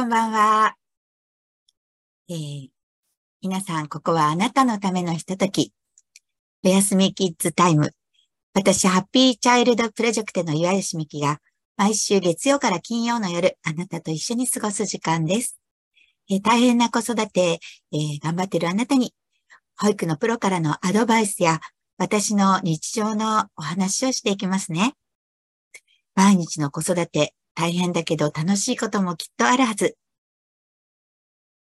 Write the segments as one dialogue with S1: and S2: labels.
S1: こんばんは。えー、皆さん、ここはあなたのためのひととき。おやすみキッズタイム。私、ハッピーチャイルドプロジェクトの岩吉美希が、毎週月曜から金曜の夜、あなたと一緒に過ごす時間です。えー、大変な子育て、えー、頑張ってるあなたに、保育のプロからのアドバイスや、私の日常のお話をしていきますね。毎日の子育て、大変だけど楽しいこともきっとあるはず。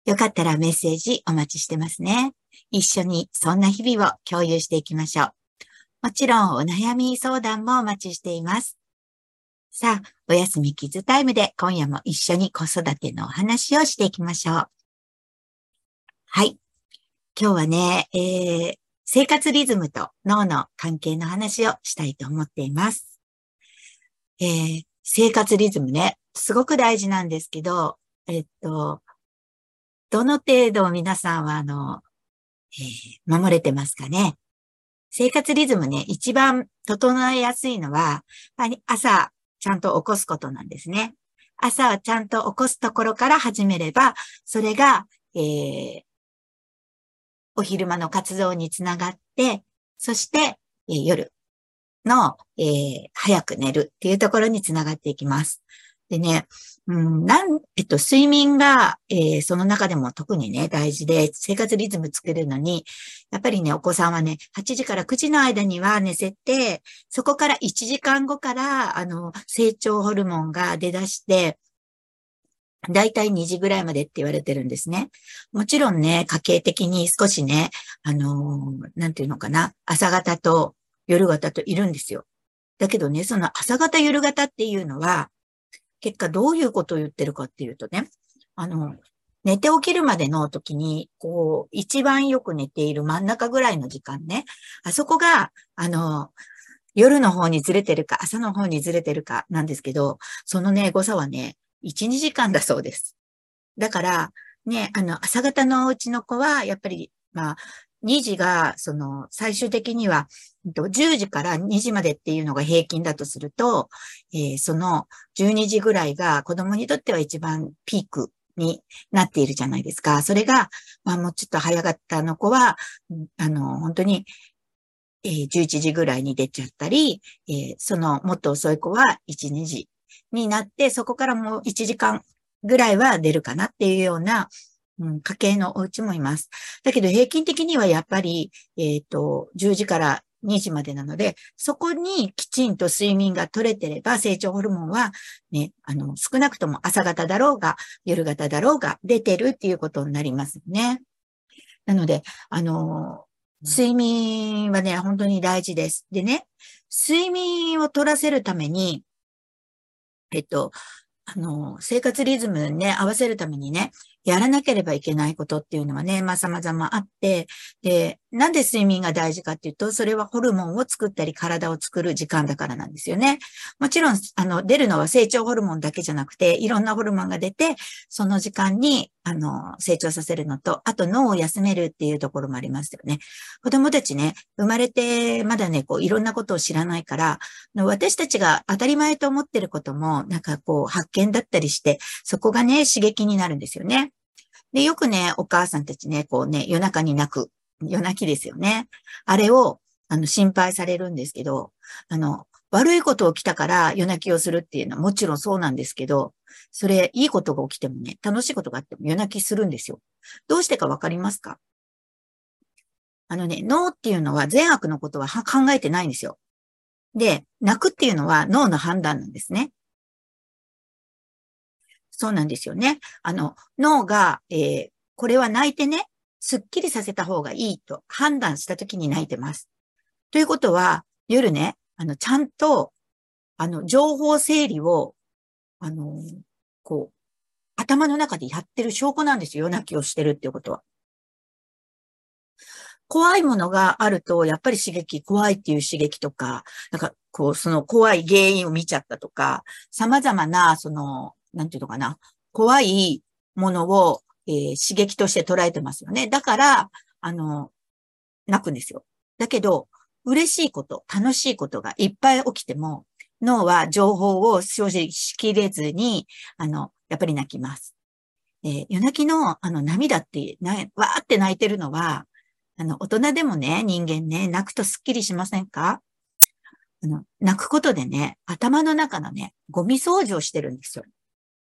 S1: よかったらメッセージお待ちしてますね。一緒にそんな日々を共有していきましょう。もちろんお悩み相談もお待ちしています。さあ、おやすみキッズタイムで今夜も一緒に子育てのお話をしていきましょう。はい。今日はね、えー、生活リズムと脳の関係の話をしたいと思っています。えー、生活リズムね、すごく大事なんですけど、えっと、どの程度皆さんは、あの、えー、守れてますかね？生活リズムね、一番整えやすいのは、朝ちゃんと起こすことなんですね。朝はちゃんと起こすところから始めれば、それが、えー、お昼間の活動につながって、そして、えー、夜、の、えー、早く寝るっていうところにつながっていきます。でね、うん、なん、えっと、睡眠が、えー、その中でも特にね、大事で、生活リズム作るのに、やっぱりね、お子さんはね、8時から9時の間には寝せて、そこから1時間後から、あの、成長ホルモンが出だして、だいたい2時ぐらいまでって言われてるんですね。もちろんね、家計的に少しね、あのー、なんていうのかな、朝方と夜型といるんですよ。だけどね、その朝型夜型っていうのは、結果どういうことを言ってるかっていうとね、あの、寝て起きるまでの時に、こう、一番よく寝ている真ん中ぐらいの時間ね、あそこが、あの、夜の方にずれてるか、朝の方にずれてるかなんですけど、そのね、誤差はね、1、2時間だそうです。だから、ね、あの、朝方のうちの子は、やっぱり、まあ、2時が、その、最終的には、10時から2時までっていうのが平均だとすると、えー、その12時ぐらいが子供にとっては一番ピークになっているじゃないですか。それが、まあもうちょっと早かったの子は、あの、本当に、えー、11時ぐらいに出ちゃったり、えー、そのもっと遅い子は1、2時になって、そこからもう1時間ぐらいは出るかなっていうような、うん、家系のお家もいます。だけど平均的にはやっぱり、えっ、ー、と、10時から2時までなので、そこにきちんと睡眠が取れてれば、成長ホルモンはね、あの、少なくとも朝型だろうが、夜型だろうが出てるっていうことになりますね。なので、あの、睡眠はね、本当に大事です。でね、睡眠を取らせるために、えっと、あの、生活リズムね、合わせるためにね、やらなければいけないことっていうのはね、まあ様々あって、で、なんで睡眠が大事かっていうと、それはホルモンを作ったり体を作る時間だからなんですよね。もちろん、あの、出るのは成長ホルモンだけじゃなくて、いろんなホルモンが出て、その時間に、あの、成長させるのと、あと脳を休めるっていうところもありますよね。子供たちね、生まれてまだね、こう、いろんなことを知らないから、私たちが当たり前と思ってることも、なんかこう、発見だったりして、そこがね、刺激になるんですよね。で、よくね、お母さんたちね、こうね、夜中に泣く。夜泣きですよね。あれを、あの、心配されるんですけど、あの、悪いこと起きたから夜泣きをするっていうのはもちろんそうなんですけど、それ、いいことが起きてもね、楽しいことがあっても夜泣きするんですよ。どうしてかわかりますか？あのね、脳っていうのは善悪のことは考えてないんですよ。で、泣くっていうのは脳の判断なんですね。そうなんですよね。あの、脳が、えー、これは泣いてね、すっきりさせた方がいいと判断した時に泣いてます。ということは、夜ね、あの、ちゃんと、あの、情報整理を、あの、こう、頭の中でやってる証拠なんですよ。夜泣きをしてるっていうことは。怖いものがあると、やっぱり刺激、怖いっていう刺激とか、なんか、こう、その怖い原因を見ちゃったとか、様々な、その、なんていうのかな、怖いものを、えー、刺激として捉えてますよね。だから、あの、泣くんですよ。だけど、嬉しいこと、楽しいことがいっぱい起きても、脳は情報を生じしきれずに、あの、やっぱり泣きます。えー、夜泣きのあの涙ってな、わーって泣いてるのは、あの、大人でもね、人間ね、泣くとスッキリしませんか？あの、泣くことでね、頭の中のね、ゴミ掃除をしてるんですよ。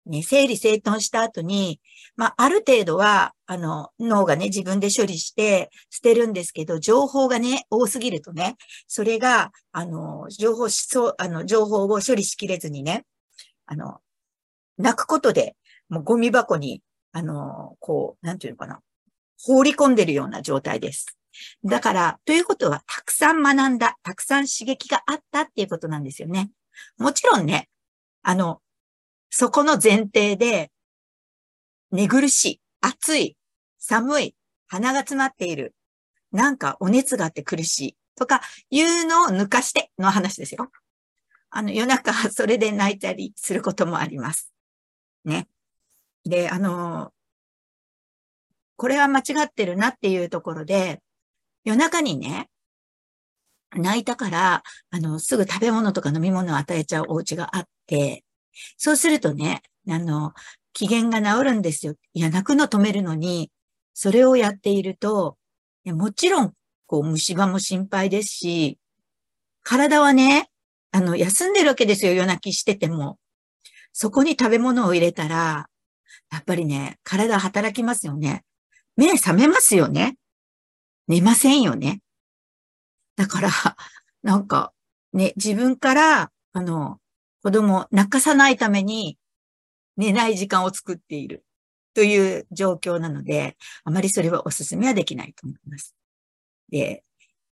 S1: ね、整理整頓した後に、まあ、ある程度は、あの、脳がね、自分で処理して捨てるんですけど、情報がね、多すぎるとね、それが、あの、情報しそう、あの、情報を処理しきれずにね、あの、泣くことで、もうゴミ箱に、あの、こう、なんていうのかな、放り込んでるような状態です。だから、ということは、たくさん学んだ、たくさん刺激があったっていうことなんですよね。もちろんね、あの、そこの前提で、寝苦しい、暑い、寒い、鼻が詰まっている、なんかお熱があって苦しい、とかいうのを抜かしての話ですよ。あの、夜中それで泣いたりすることもあります。ね。で、あの、これは間違ってるなっていうところで、夜中にね、泣いたから、あの、すぐ食べ物とか飲み物を与えちゃうお家があって、そうするとね、あの、機嫌が治るんですよ。いや、泣くの止めるのに、それをやっていると、もちろん、こう、虫歯も心配ですし、体はね、あの、休んでるわけですよ、夜泣きしてても。そこに食べ物を入れたら、やっぱりね、体働きますよね。目覚めますよね。寝ませんよね。だから、なんか、ね、自分から、あの、子供を泣かさないために寝ない時間を作っているという状況なので、あまりそれはお勧めはできないと思います。で、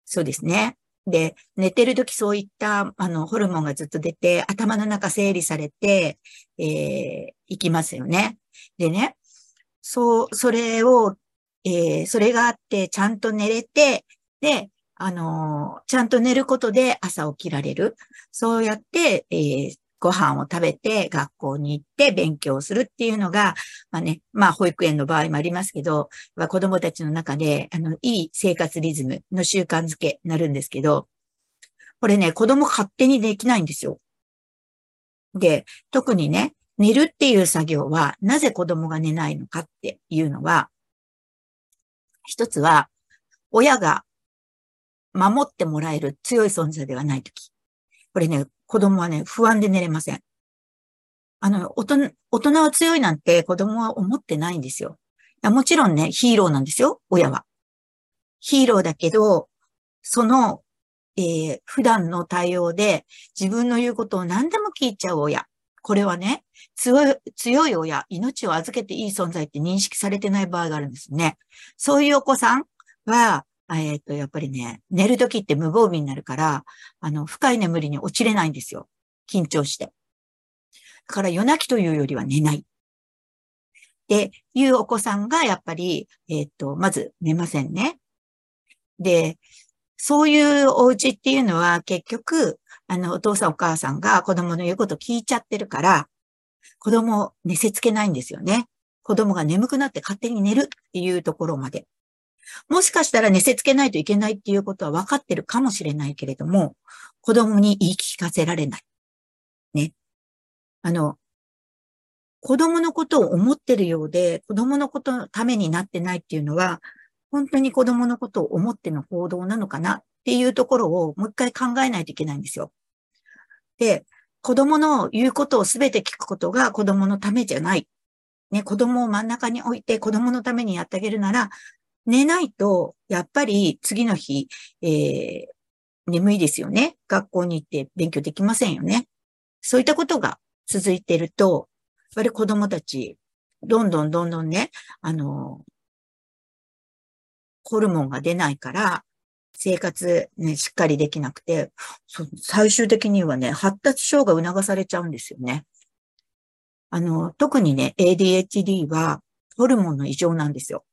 S1: そうですね。で、寝てるときそういった、あの、ホルモンがずっと出て、頭の中整理されて、えー、いきますよね。でね、そう、それを、えー、それがあって、ちゃんと寝れて、で、あの、ちゃんと寝ることで朝起きられる。そうやって、えー、ご飯を食べて学校に行って勉強するっていうのが、まあね、まあ保育園の場合もありますけど、子供たちの中で、あの、いい生活リズムの習慣づけになるんですけど、これね、子供勝手にできないんですよ。で、特にね、寝るっていう作業は、なぜ子供が寝ないのかっていうのは、一つは、親が守ってもらえる強い存在ではないとき。これね、子供はね、不安で寝れません。あの、大人、大人は強いなんて子供は思ってないんですよ。もちろんね、ヒーローなんですよ、親は。ヒーローだけど、その、えー、普段の対応で自分の言うことを何でも聞いちゃう親。これはね、強い、強い親、命を預けていい存在って認識されてない場合があるんですね。そういうお子さんは、えっ、と、やっぱりね、寝るときって無防備になるから、あの、深い眠りに落ちれないんですよ。緊張して。だから夜泣きというよりは寝ない。っていうお子さんがやっぱり、えっ、と、まず寝ませんね。で、そういうお家っていうのは結局、あの、お父さんお母さんが子供の言うこと聞いちゃってるから、子供を寝せつけないんですよね。子供が眠くなって勝手に寝るっていうところまで。もしかしたら寝せつけないといけないっていうことは分かってるかもしれないけれども、子供に言い聞かせられない。ね。あの、子供のことを思ってるようで、子供のことのためになってないっていうのは、本当に子供のことを思っての行動なのかなっていうところをもう一回考えないといけないんですよ。で、子供の言うことをすべて聞くことが子供のためじゃない。ね、子供を真ん中に置いて子供のためにやってあげるなら、寝ないと、やっぱり次の日、えー、眠いですよね。学校に行って勉強できませんよね。そういったことが続いてると、やっぱり子供たち、どんどんどんどんね、あの、ホルモンが出ないから、生活ね、しっかりできなくて、最終的にはね、発達症が促されちゃうんですよね。あの、特にね、ADHD はホルモンの異常なんですよ。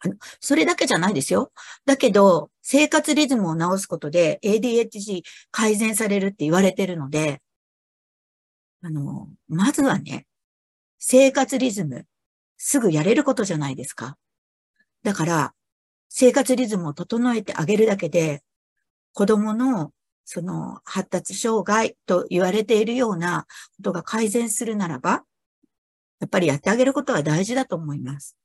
S1: あの、それだけじゃないですよ。だけど、生活リズムを直すことで ADHD 改善されるって言われてるので、あの、まずはね、生活リズム、すぐやれることじゃないですか。だから、生活リズムを整えてあげるだけで、子供のその発達障害と言われているようなことが改善するならば、やっぱりやってあげることは大事だと思います。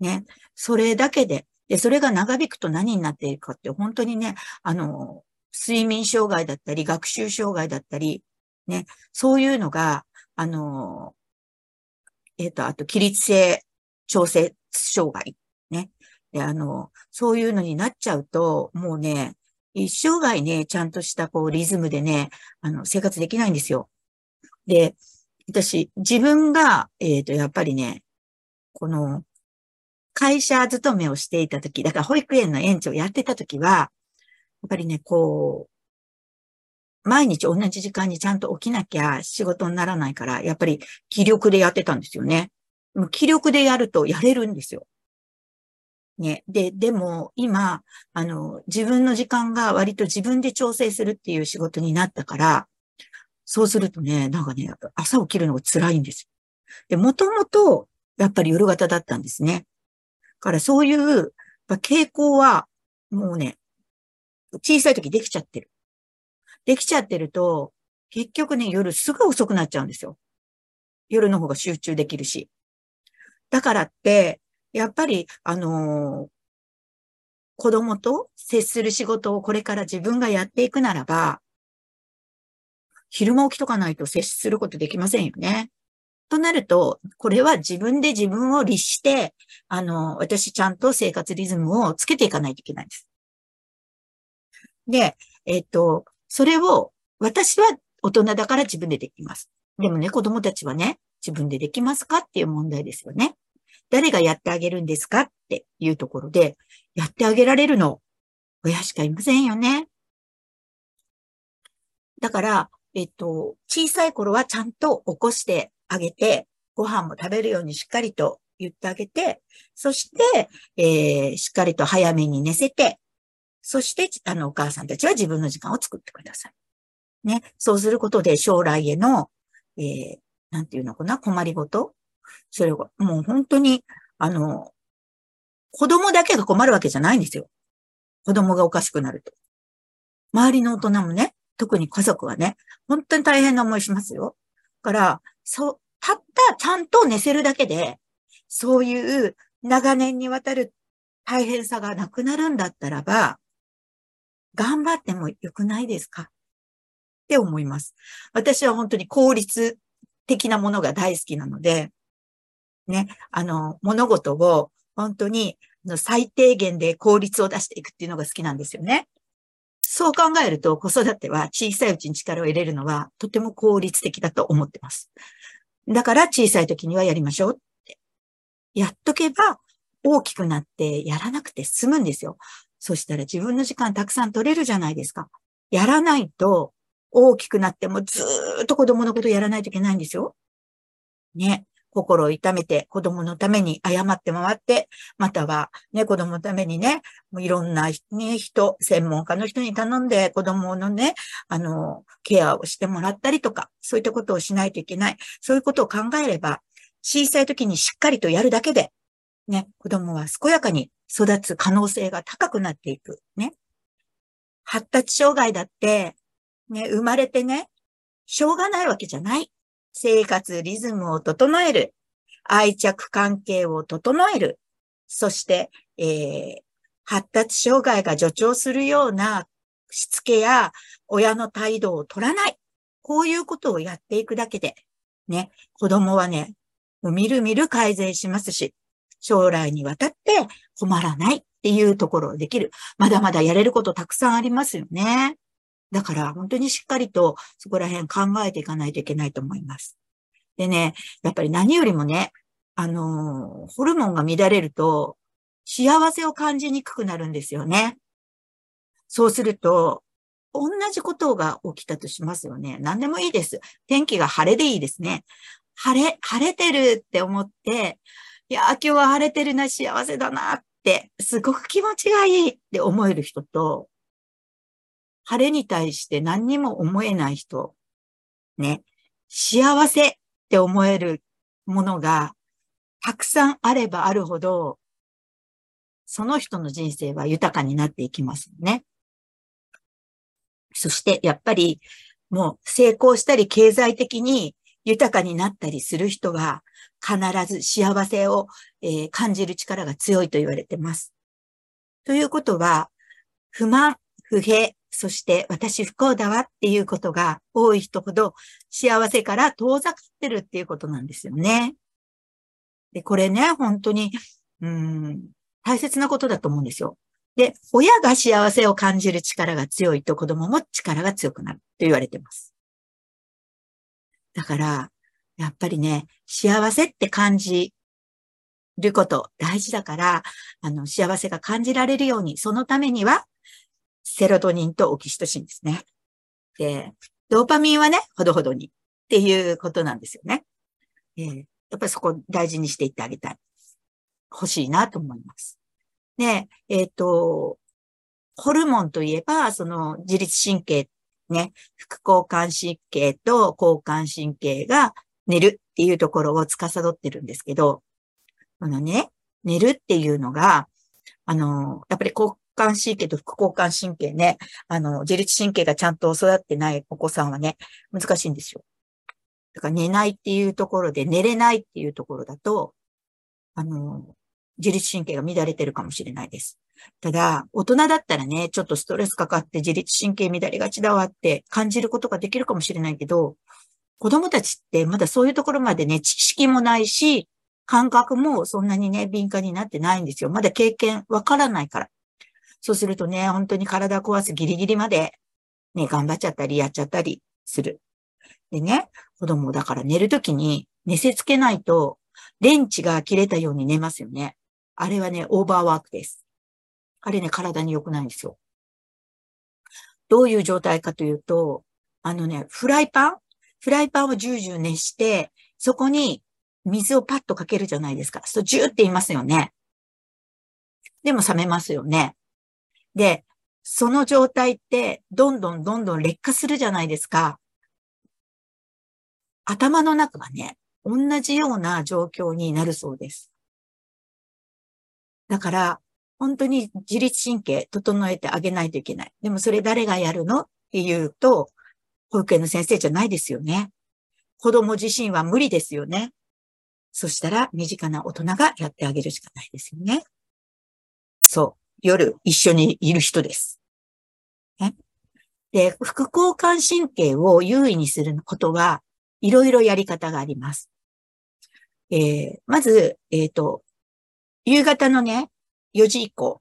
S1: ね。それだけで、で、それが長引くと何になっているかって、本当にね、あの、睡眠障害だったり、学習障害だったり、ね、そういうのが、あの、えっ、ー、と、あと、起立性調整障害、ね。で、あの、そういうのになっちゃうと、もうね、一生涯ね、ちゃんとしたこうリズムでね、あの、生活できないんですよ。で、私、自分が、えっ、ー、と、やっぱりね、この、会社勤めをしていたとき、だから保育園の園長やってたときは、やっぱりね、こう、毎日同じ時間にちゃんと起きなきゃ仕事にならないから、やっぱり気力でやってたんですよね。気力でやるとやれるんですよ。ね。で、でも今、あの、自分の時間が割と自分で調整するっていう仕事になったから、そうするとね、なんかね、朝起きるのが辛いんですで、もともと、やっぱり夜型だったんですね。からそういう、傾向は、もうね、小さい時できちゃってる。できちゃってると、結局ね、夜すぐ遅くなっちゃうんですよ。夜の方が集中できるし。だからって、やっぱり、あのー、子供と接する仕事をこれから自分がやっていくならば、昼間起きとかないと接することできませんよね。となると、これは自分で自分を律して、あの、私ちゃんと生活リズムをつけていかないといけないんです。で、えっと、それを、私は大人だから自分でできます。でもね、子供たちはね、自分でできますかっていう問題ですよね。誰がやってあげるんですかっていうところで、やってあげられるの、親しかいませんよね。だから、えっと、小さい頃はちゃんと起こしてあげて、ご飯も食べるようにしっかりと言ってあげて、そして、えー、しっかりと早めに寝せて、そして、あの、お母さんたちは自分の時間を作ってください。ね。そうすることで将来への、えー、なんていうのかな、困りごとそれが、もう本当に、あの、子供だけが困るわけじゃないんですよ。子供がおかしくなると。周りの大人もね、特に家族はね、本当に大変な思いしますよ。から、そう、たったちゃんと寝せるだけで、そういう長年にわたる大変さがなくなるんだったらば、頑張ってもよくないですか？って思います。私は本当に効率的なものが大好きなので、ね、あの、物事を本当に最低限で効率を出していくっていうのが好きなんですよね。そう考えると子育ては小さいうちに力を入れるのはとても効率的だと思ってます。だから小さい時にはやりましょうって。やっとけば大きくなってやらなくて済むんですよ。そしたら自分の時間たくさん取れるじゃないですか。やらないと大きくなってもずーっと子供のことやらないといけないんですよ。ね。心を痛めて子供のために謝って回って、またはね、子供のためにね、いろんな、ね、人、専門家の人に頼んで子供のね、あの、ケアをしてもらったりとか、そういったことをしないといけない。そういうことを考えれば、小さい時にしっかりとやるだけで、ね、子供は健やかに育つ可能性が高くなっていく。ね。発達障害だって、ね、生まれてね、しょうがないわけじゃない。生活リズムを整える。愛着関係を整える。そして、えー、発達障害が助長するようなしつけや親の態度を取らない。こういうことをやっていくだけで、ね、子供はね、みるみる改善しますし、将来にわたって困らないっていうところをできる。まだまだやれることたくさんありますよね。だから本当にしっかりとそこら辺考えていかないといけないと思います。でね、やっぱり何よりもね、あのホルモンが乱れると幸せを感じにくくなるんですよね。そうすると、同じことが起きたとしますよね。何でもいいです。天気が晴れでいいですね。晴れ、晴れてるって思って、いや、今日は晴れてるな、幸せだなって、すごく気持ちがいいって思える人と、晴れに対して何にも思えない人、ね、幸せって思えるものがたくさんあればあるほど、その人の人生は豊かになっていきますね。そして、やっぱり、もう成功したり経済的に豊かになったりする人は、必ず幸せを、え、感じる力が強いと言われてます。ということは、不満、不平、そして私不幸だわっていうことが多い人ほど幸せから遠ざかってるっていうことなんですよね。で、これね、本当に、うん、大切なことだと思うんですよ。で、親が幸せを感じる力が強いと子供も力が強くなると言われてます。だから、やっぱりね、幸せって感じること大事だから、あの、幸せが感じられるように、そのためには、セロトニンとオキシトシンですね。で、ドーパミンはね、ほどほどにっていうことなんですよね。えー、やっぱりそこ大事にしていってあげたい。欲しいなと思います。で、えっ、ー、と、ホルモンといえば、その自律神経、ね、副交感神経と交感神経が寝るっていうところを司ってるんですけど、あのね、寝るっていうのが、あの、やっぱりこ交感神経と副交感神経ね、あの、自律神経がちゃんと育ってないお子さんはね、難しいんですよ。だから寝ないっていうところで、寝れないっていうところだと、あの、自律神経が乱れてるかもしれないです。ただ、大人だったらね、ちょっとストレスかかって自律神経乱れがちだわって感じることができるかもしれないけど、子供たちってまだそういうところまでね、知識もないし、感覚もそんなにね、敏感になってないんですよ。まだ経験わからないから。そうするとね、本当に体壊すギリギリまでね、頑張っちゃったりやっちゃったりする。でね、子供だから寝るときに寝せつけないと、電池が切れたように寝ますよね。あれはね、オーバーワークです。あれね、体に良くないんですよ。どういう状態かというと、あのね、フライパン？フライパンをジュージュー熱して、そこに水をパッとかけるじゃないですか。そう、ジューって言いますよね。でも冷めますよね。で、その状態って、どんどんどんどん劣化するじゃないですか。頭の中がね、同じような状況になるそうです。だから、本当に自律神経整えてあげないといけない。でもそれ誰がやるの？っていうと、保育園の先生じゃないですよね。子供自身は無理ですよね。そしたら身近な大人がやってあげるしかないですよね。そう。夜一緒にいる人です。ね、で、副交感神経を優位にすることは、いろいろやり方があります。えー、まず、えっ、ー、と、夕方のね、4時以降、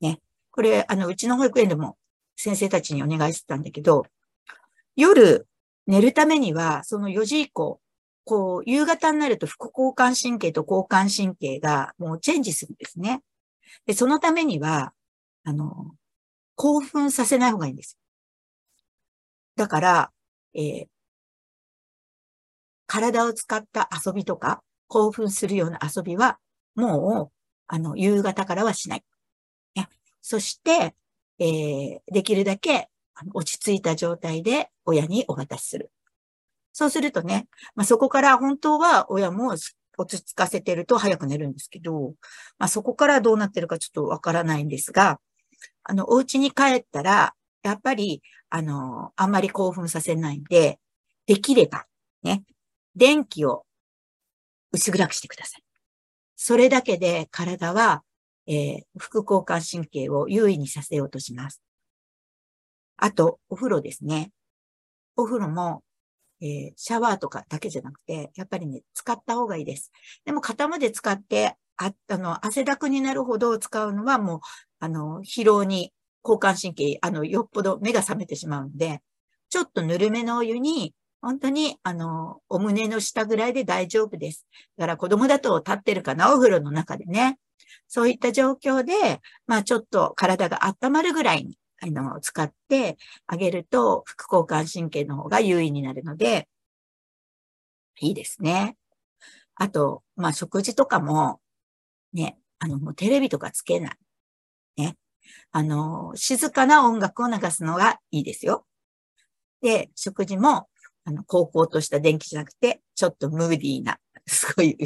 S1: ね、これ、あの、うちの保育園でも先生たちにお願いしてたんだけど、夜寝るためには、その4時以降、こう、夕方になると副交感神経と交感神経がもうチェンジするんですね。で、そのためには、あの、興奮させない方がいいんです。だから、えー、体を使った遊びとか、興奮するような遊びは、もう、あの、夕方からはしない。ね、そして、えー、できるだけ落ち着いた状態で親にお渡しする。そうするとね、まあ、そこから本当は親も落ち着かせてると早く寝るんですけど、まあ、そこからどうなってるかちょっとわからないんですが、あの、お家に帰ったら、やっぱり、あの、あんまり興奮させないんで、できれば、ね、電気を薄暗くしてください。それだけで体は、えー、副交感神経を優位にさせようとします。あと、お風呂ですね。お風呂も、えー、シャワーとかだけじゃなくて、やっぱりね、使った方がいいです。でも、肩まで使って、あ、あの、汗だくになるほど使うのはもう、あの、疲労に、交感神経、あの、よっぽど目が覚めてしまうんで、ちょっとぬるめのお湯に本当に、あの、お胸の下ぐらいで大丈夫です。だから子供だと立ってるかな、お風呂の中でね。そういった状況で、まあちょっと体が温まるぐらいに、あの、使ってあげると、副交感神経の方が優位になるので、いいですね。あと、まあ食事とかも、ね、あの、もうテレビとかつけない。ね。あの、静かな音楽を流すのがいいですよ。で、食事もあの、高校とした電気じゃなくて、ちょっとムーディーな、すごい、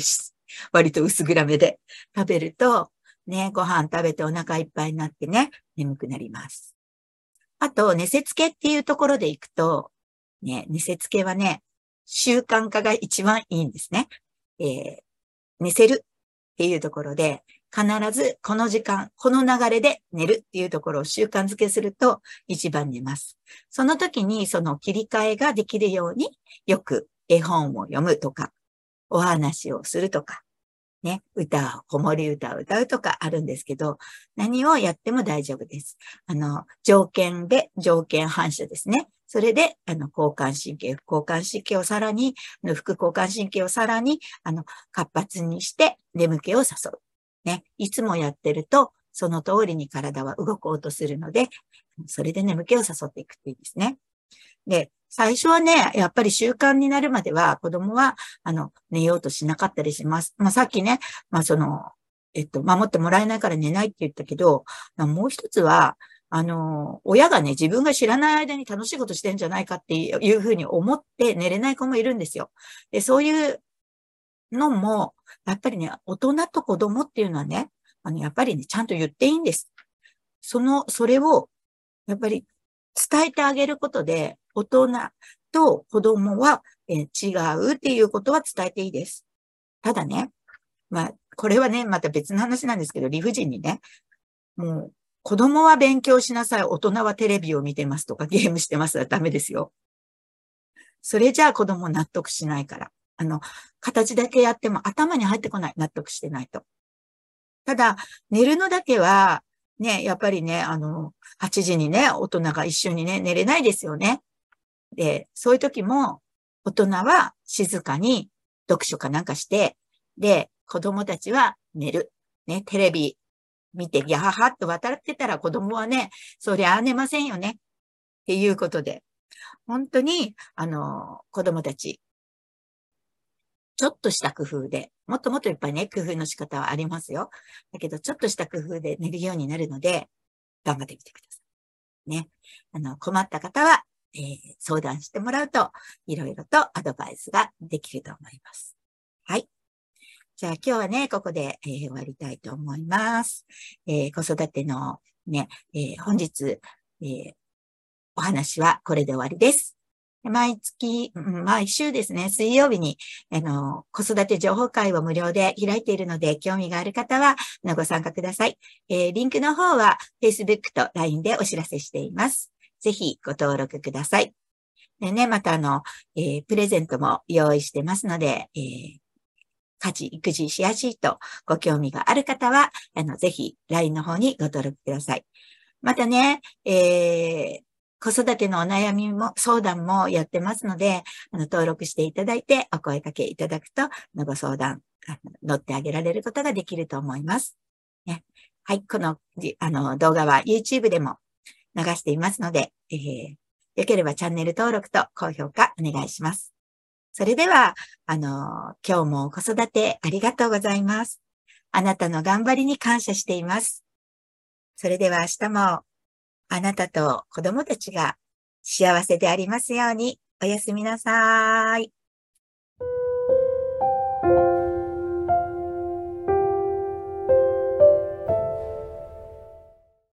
S1: 割と薄暗めで食べると、ね、ご飯食べてお腹いっぱいになってね、眠くなります。あと、寝せつけっていうところで行くと、ね、寝せつけはね、習慣化が一番いいんですね。えー、寝せるっていうところで、必ずこの時間、この流れで寝るっていうところを習慣づけすると一番寝ます。その時にその切り替えができるようによく絵本を読むとか、お話をするとか、ね、歌、子守歌を歌うとかあるんですけど、何をやっても大丈夫です。あの、条件で、条件反射ですね。それで、あの、交感神経、副交感神経をさらに、あの副交感神経をさらに、あの、活発にして眠気を誘う。ね、いつもやってると、その通りに体は動こうとするので、それで眠気を誘っていくといいですね。で、最初はね、やっぱり習慣になるまでは子供は、あの、寝ようとしなかったりします。まあ、さっきね、まあ、その、えっと、守ってもらえないから寝ないって言ったけど、もう一つは、あの、親がね、自分が知らない間に楽しいことしてんじゃないかっていうふうに思って寝れない子もいるんですよ。で、そういうのも、やっぱりね、大人と子供っていうのはね、あの、やっぱりね、ちゃんと言っていいんです。その、それを、やっぱり伝えてあげることで、大人と子供は、え違うっていうことは伝えていいです。ただね、まあ、これはね、また別の話なんですけど、理不尽にね、もう、子供は勉強しなさい、大人はテレビを見てますとか ゲームしてますはダメですよ。それじゃあ子供納得しないから。あの、形だけやっても頭に入ってこない。納得してないと。ただ、寝るのだけは、ね、やっぱりね、あの、8時にね、大人が一緒にね、寝れないですよね。で、そういう時も、大人は静かに読書かなんかして、で、子供たちは寝る。ね、テレビ見て、やははっと渡ってたら子供はね、そりゃ寝ませんよね。っていうことで、本当に、あの、子供たち、ちょっとした工夫で、もっともっといっぱいね、工夫の仕方はありますよ。だけど、ちょっとした工夫で寝るようになるので、頑張ってみてください。ね。あの、困った方は、えー、相談してもらうと、いろいろとアドバイスができると思います。はい。じゃあ今日はね、ここで、えー、終わりたいと思います。えー、子育てのね、え本日、えお話はこれで終わりです。毎月、毎週ですね、水曜日に、あの、子育て情報会を無料で開いているので、興味がある方は、ご参加ください。えー、リンクの方は、Facebook と LINE でお知らせしています。ぜひご登録ください。でね、またあの、えー、プレゼントも用意してますので、えー、家事、育児しやすいとご興味がある方は、あの、ぜひ LINE の方にご登録ください。またね、えー、子育てのお悩みも、相談もやってますので、あの、登録していただいて、お声かけいただくと、のご相談、乗ってあげられることができると思います。ね、はい、この、あの、動画は YouTube でも流していますので、えー、よければチャンネル登録と高評価お願いします。それでは、あの、今日も子育てありがとうございます。あなたの頑張りに感謝しています。それでは明日もあなたと子供たちが幸せでありますようにおやすみなさい。